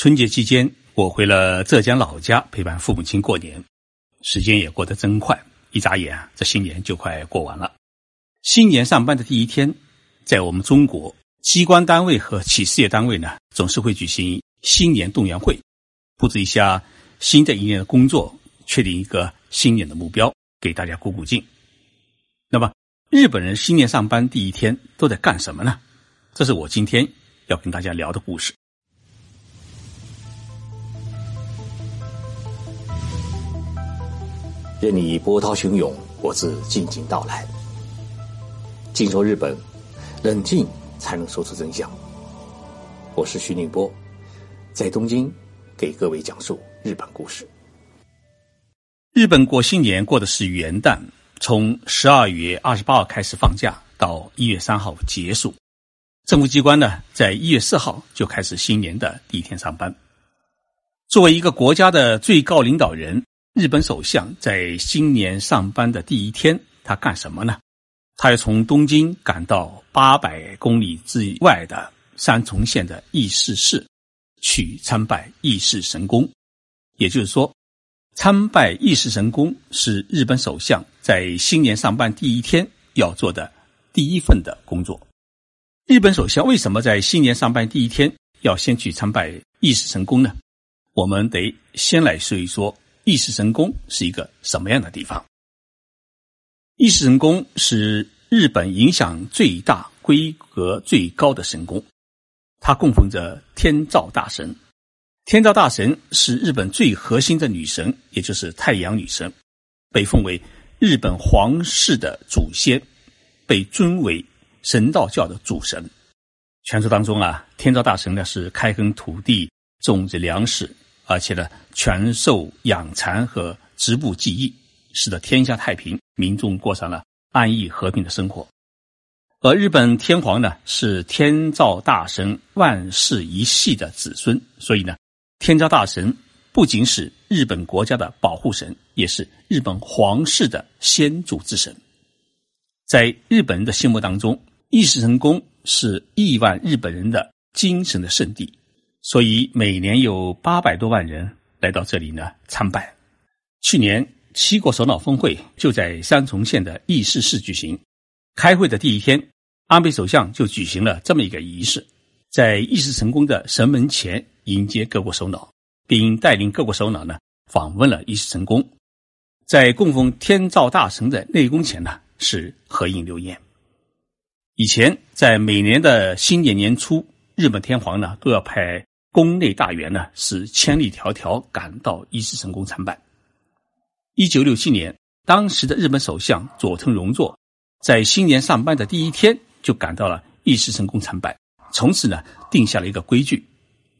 春节期间，我回了浙江老家陪伴父母亲过年，时间也过得真快，一眨眼啊，这新年就快过完了。新年上班的第一天，在我们中国，机关单位和企事业单位呢，总是会举行新年动员会，布置一下新的一年的工作，确定一个新年的目标，给大家鼓鼓劲。那么，日本人新年上班第一天都在干什么呢？这是我今天要跟大家聊的故事。任你波涛汹涌，我自静静到来。静说日本，冷静才能说出真相。我是徐宁波，在东京给各位讲述日本故事。日本过新年过的是元旦，从十二月二十八号开始放假，到一月三号结束。政府机关呢，在一月四号就开始新年的第一天上班。作为一个国家的最高领导人。日本首相在新年上班的第一天，他干什么呢？他要从东京赶到八百公里之外的三重县的义势市，去参拜义势神宫。也就是说，参拜义势神宫是日本首相在新年上班第一天要做的第一份的工作。日本首相为什么在新年上班第一天要先去参拜义势神宫呢？我们得先来说一说。义士神宫是一个什么样的地方？义士神宫是日本影响最大、规格最高的神宫，它供奉着天照大神。天照大神是日本最核心的女神，也就是太阳女神，被奉为日本皇室的祖先，被尊为神道教的主神。传说当中啊，天照大神呢是开垦土地、种植粮食。而且呢，全受养蚕和织布技艺，使得天下太平，民众过上了安逸和平的生活。而日本天皇呢，是天照大神万世一系的子孙，所以呢，天照大神不仅是日本国家的保护神，也是日本皇室的先祖之神。在日本人的心目当中，义士神宫是亿万日本人的精神的圣地。所以每年有八百多万人来到这里呢参拜。去年七国首脑峰会就在三重县的义势市举行。开会的第一天，安倍首相就举行了这么一个仪式，在义势神宫的神门前迎接各国首脑，并带领各国首脑呢访问了义势神宫。在供奉天照大神的内宫前呢是合影留念。以前在每年的新年年初，日本天皇呢都要派。宫内大员呢是千里迢迢赶到伊势神宫参拜。一九六七年，当时的日本首相佐藤荣作在新年上班的第一天就赶到了伊势神宫参拜，从此呢定下了一个规矩：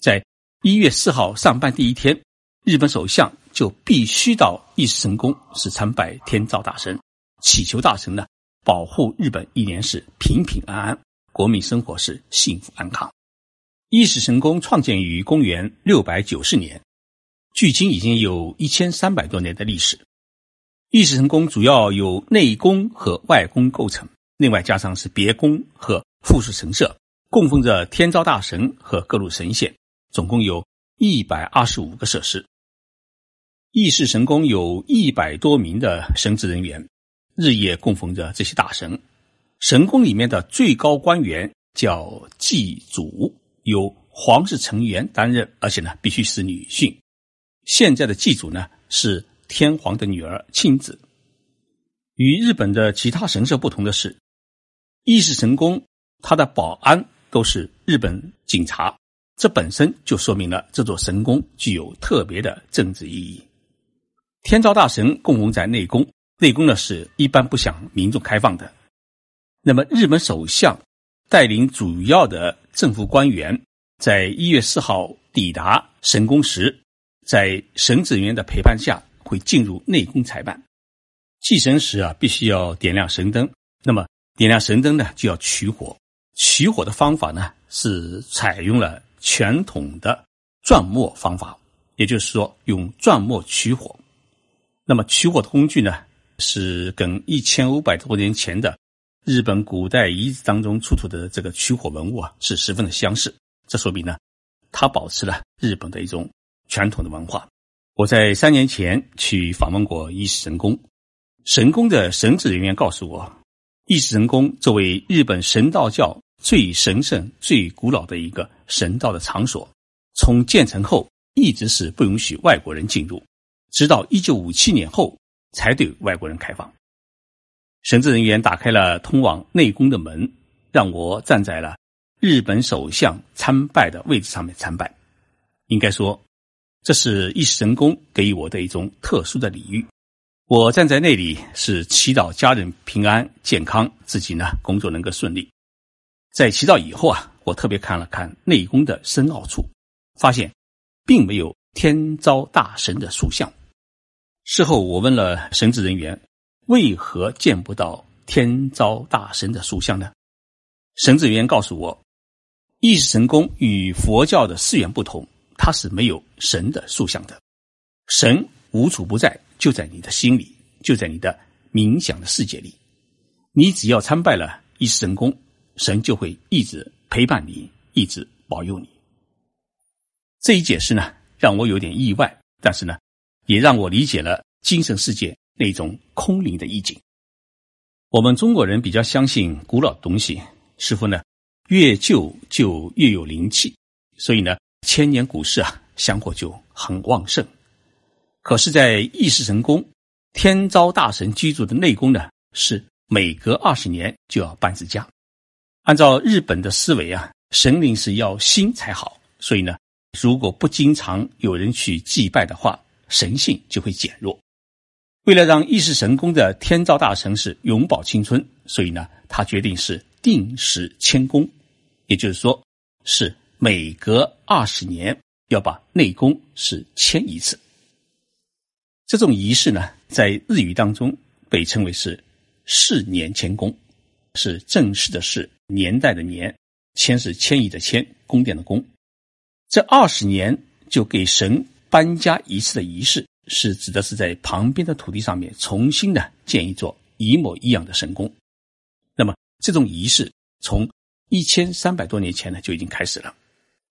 在一月四号上班第一天，日本首相就必须到伊势神宫是参拜天照大神，祈求大神呢保护日本一年是平平安安，国民生活是幸福安康。伊势神宫创建于公元六百九十年，距今已经有一千三百多年的历史。伊势神宫主要由内宫和外宫构成，另外加上是别宫和附属神社，供奉着天照大神和各路神仙，总共有一百二十五个设施。伊势神宫有一百多名的神职人员，日夜供奉着这些大神。神宫里面的最高官员叫祭祖。由皇室成员担任，而且呢必须是女性。现在的祭祖呢是天皇的女儿亲子。与日本的其他神社不同的是，义士神宫它的保安都是日本警察，这本身就说明了这座神宫具有特别的政治意义。天照大神供奉在内宫，内宫呢是一般不向民众开放的。那么日本首相。带领主要的政府官员，在一月四号抵达神宫时，在神职人员的陪伴下，会进入内宫裁判。祭神时啊，必须要点亮神灯。那么，点亮神灯呢，就要取火。取火的方法呢，是采用了传统的钻木方法，也就是说，用钻木取火。那么，取火的工具呢，是跟一千五百多年前的。日本古代遗址当中出土的这个取火文物啊，是十分的相似。这说明呢，它保持了日本的一种传统的文化。我在三年前去访问过伊势神宫，神宫的神职人员告诉我，伊势神宫作为日本神道教最神圣、最古老的一个神道的场所，从建成后一直是不允许外国人进入，直到一九五七年后才对外国人开放。神职人员打开了通往内宫的门，让我站在了日本首相参拜的位置上面参拜。应该说。这是一神宫给予我的一种特殊的礼遇。我站在那里是祈祷家人平安健康，自己呢工作能够顺利。在祈祷以后啊，我特别看了看内宫的深奥处，发现并没有天昭大神的塑像。事后我问了神职人员，为何见不到天昭大神的塑像呢？神职人员告诉我，意识神功与佛教的寺院不同。它是没有神的塑像的，神无处不在，就在你的心里，就在你的冥想的世界里。你只要参拜了一神功，神就会一直陪伴你，一直保佑你。这一解释呢，让我有点意外，但是呢，也让我理解了精神世界那种空灵的意境。我们中国人比较相信古老的东西，似乎呢，越旧就越有灵气，所以呢。千年古寺啊，香火就很旺盛。可是，在意识神宫，天昭大神居住的内宫呢，是每隔二十年就要搬次家。按照日本的思维啊，神灵是要新才好。所以呢，如果不经常有人去祭拜的话，神性就会减弱。为了让意识神宫的天照大神是永葆青春，所以呢，他决定是定时迁宫，也就是说是。每隔二十年要把内宫是迁一次，这种仪式呢，在日语当中被称为是“四年迁宫”，是正式的“是年代的“年”，迁是迁移的“迁”，宫殿的“宫”。这二十年就给神搬家一次的仪式，是指的是在旁边的土地上面重新的建一座一模一样的神宫。那么这种仪式从一千三百多年前呢就已经开始了。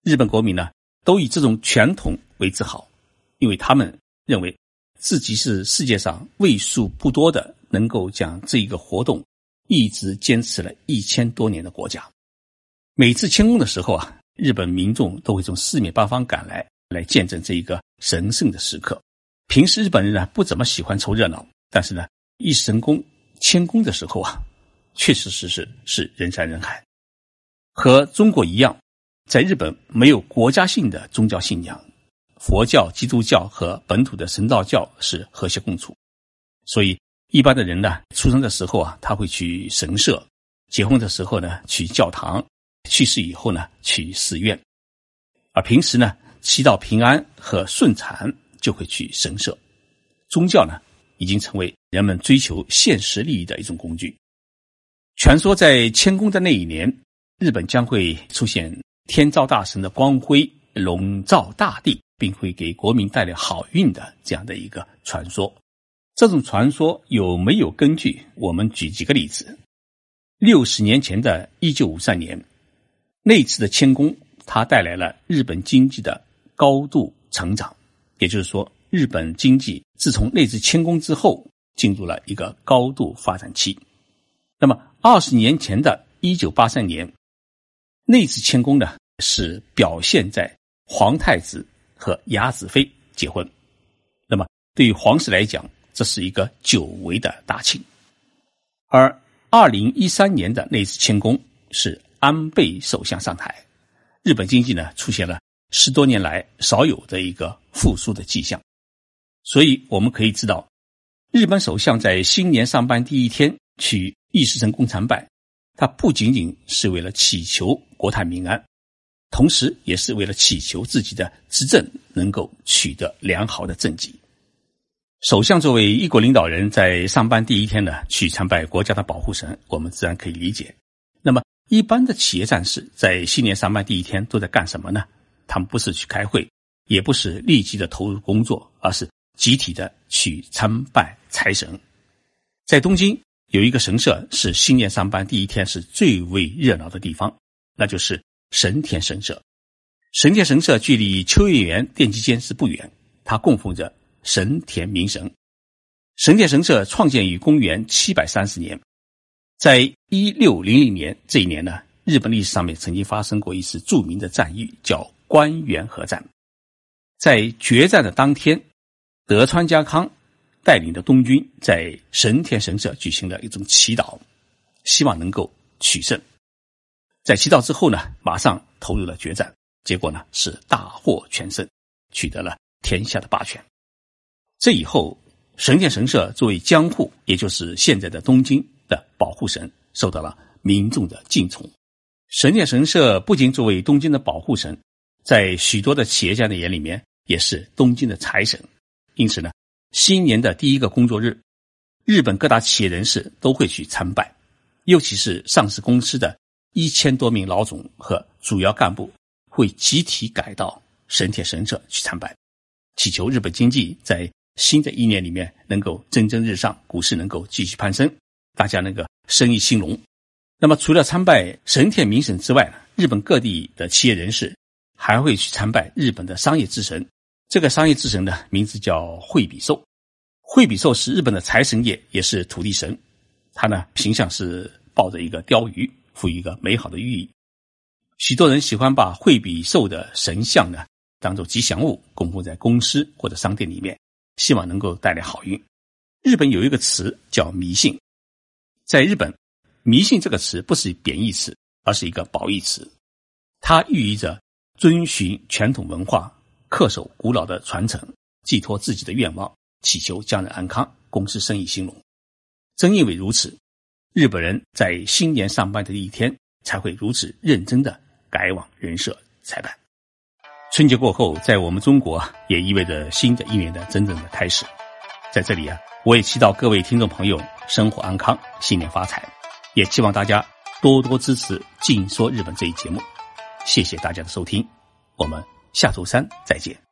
日本国民呢，都以这种传统为自豪，因为他们认为自己是世界上为数不多的能够将这一个活动一直坚持了一千多年的国家。每次迁宫的时候啊，日本民众都会从四面八方赶来，来见证这一个神圣的时刻。平时日本人呢不怎么喜欢凑热闹，但是呢，一神宫迁宫的时候啊，确实是是是人山人海，和中国一样。在日本，没有国家性的宗教信仰，佛教、基督教和本土的神道教是和谐共处。所以，一般的人呢，出生的时候啊，他会去神社；结婚的时候呢，去教堂；去世以后呢，去寺院。而平时呢，祈祷平安和顺产，就会去神社。宗教呢，已经成为人们追求现实利益的一种工具。传说在迁宫的那一年，日本将会出现。天照大神的光辉笼罩大地，并会给国民带来好运的这样的一个传说。这种传说有没有根据？我们举几个例子。六十年前的一九五三年，那次的迁宫，它带来了日本经济的高度成长。也就是说，日本经济自从那次迁宫之后，进入了一个高度发展期。那么，二十年前的一九八三年。那次迁宫呢，是表现在皇太子和雅子妃结婚。那么对于皇室来讲，这是一个久违的大庆。而二零一三年的那次迁宫是安倍首相上台，日本经济呢出现了十多年来少有的一个复苏的迹象。所以我们可以知道，日本首相在新年上班第一天去义士神宫参拜。他不仅仅是为了祈求国泰民安，同时也是为了祈求自己的执政能够取得良好的政绩。首相作为一国领导人，在上班第一天呢，去参拜国家的保护神，我们自然可以理解。那么，一般的企业战士在新年上班第一天都在干什么呢？他们不是去开会，也不是立即的投入工作，而是集体的去参拜财神。在东京。有一个神社是新年上班第一天是最为热闹的地方，那就是神田神社。神田神社距离秋叶原电击间是不远，它供奉着神田明神。神田神社创建于公元七百三十年，在一六零零年这一年呢，日本历史上面曾经发生过一次著名的战役，叫关原合战。在决战的当天，德川家康带领的东军在神田神社举行了一种祈祷，希望能够取胜。在祈祷之后呢，马上投入了决战，结果呢是大获全胜，取得了天下的霸权。这以后。神田神社作为江户，也就是现在的东京的保护神，受到了民众的敬崇。神田神社不仅作为东京的保护神，在许多的企业家的眼里面，也是东京的财神。因此呢，新年的第一个工作日，日本各大企业人士都会去参拜，尤其是上市公司的一千多名老总和主要干部，会集体改到神铁神社去参拜，祈求日本经济在。新的一年里面能够蒸蒸日上，股市能够继续攀升，大家那个生意兴隆。那么除了参拜神田明神之外呢，日本各地的企业人士还会去参拜日本的商业之神。这个商业之神呢，名字叫惠比寿。惠比寿是日本的财神爷，也是土地神。他呢形象是抱着一个鲷鱼，赋予一个美好的寓意。许多人喜欢把惠比寿的神像呢当做吉祥物，供奉在公司或者商店里面。希望能够带来好运。日本有一个词叫迷信，在日本，迷信这个词不是贬义词，而是一个褒义词。它寓意着遵循传统文化、恪守古老的传承、寄托自己的愿望、祈求家人安康、公司生意兴隆。正因为如此，日本人在新年上班的一天才会如此认真的改往人社采办。春节过后，在我们中国也意味着新的一年的真正的开始。在这里啊，我也祈祷各位听众朋友生活安康，新年发财。也希望大家多多支持《静说日本》这一节目。谢谢大家的收听，我们下周三再见。